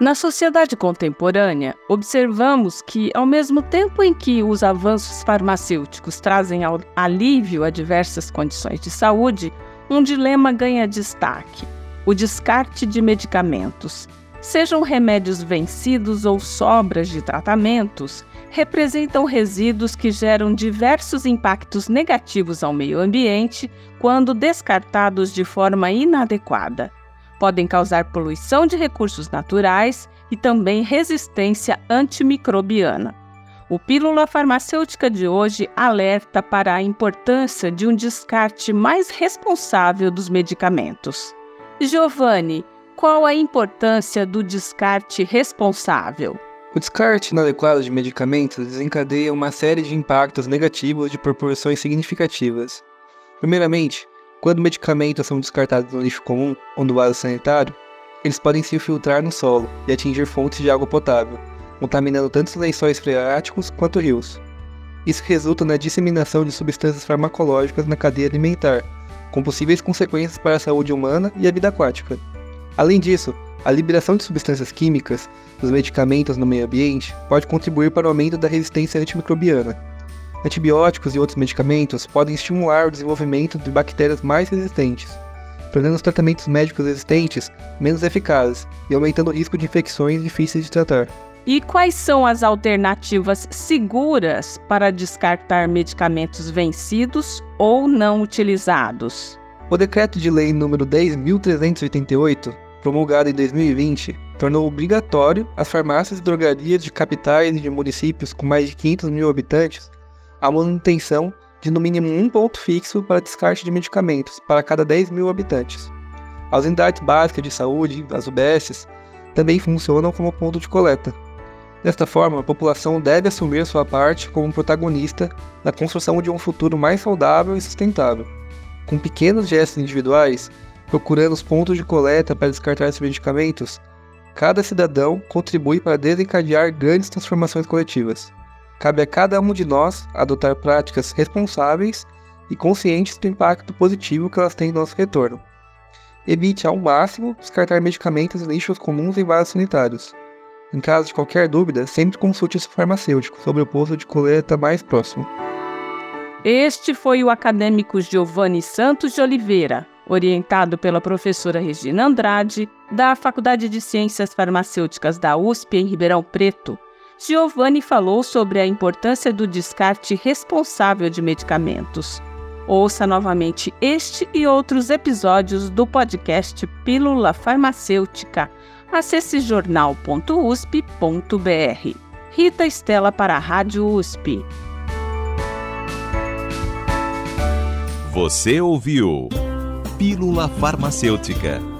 Na sociedade contemporânea, observamos que, ao mesmo tempo em que os avanços farmacêuticos trazem alívio a diversas condições de saúde, um dilema ganha destaque: o descarte de medicamentos. Sejam remédios vencidos ou sobras de tratamentos, representam resíduos que geram diversos impactos negativos ao meio ambiente quando descartados de forma inadequada podem causar poluição de recursos naturais e também resistência antimicrobiana. O Pílula Farmacêutica de hoje alerta para a importância de um descarte mais responsável dos medicamentos. Giovanni, qual a importância do descarte responsável? O descarte inadequado de medicamentos desencadeia uma série de impactos negativos de proporções significativas. Primeiramente, quando medicamentos são descartados no lixo comum ou no vaso sanitário, eles podem se infiltrar no solo e atingir fontes de água potável, contaminando tanto os lençóis freáticos quanto rios. Isso resulta na disseminação de substâncias farmacológicas na cadeia alimentar, com possíveis consequências para a saúde humana e a vida aquática. Além disso, a liberação de substâncias químicas dos medicamentos no meio ambiente pode contribuir para o aumento da resistência antimicrobiana, Antibióticos e outros medicamentos podem estimular o desenvolvimento de bactérias mais resistentes, tornando os tratamentos médicos existentes menos eficazes e aumentando o risco de infecções difíceis de tratar. E quais são as alternativas seguras para descartar medicamentos vencidos ou não utilizados? O decreto de lei número 10.388, promulgado em 2020, tornou obrigatório as farmácias e drogarias de capitais e de municípios com mais de 500 mil habitantes a manutenção de no mínimo um ponto fixo para descarte de medicamentos para cada 10 mil habitantes. As unidades básicas de saúde, as UBSs, também funcionam como ponto de coleta. Desta forma, a população deve assumir sua parte como protagonista na construção de um futuro mais saudável e sustentável. Com pequenos gestos individuais, procurando os pontos de coleta para descartar esses medicamentos, cada cidadão contribui para desencadear grandes transformações coletivas. Cabe a cada um de nós adotar práticas responsáveis e conscientes do impacto positivo que elas têm no nosso retorno. Evite ao máximo descartar medicamentos e lixos comuns em vasos sanitários. Em caso de qualquer dúvida, sempre consulte seu farmacêutico sobre o posto de coleta mais próximo. Este foi o acadêmico Giovanni Santos de Oliveira, orientado pela professora Regina Andrade, da Faculdade de Ciências Farmacêuticas da USP em Ribeirão Preto, Giovanni falou sobre a importância do descarte responsável de medicamentos. Ouça novamente este e outros episódios do podcast Pílula Farmacêutica. Acesse jornal.usp.br. Rita Estela para a Rádio USP. Você ouviu Pílula Farmacêutica.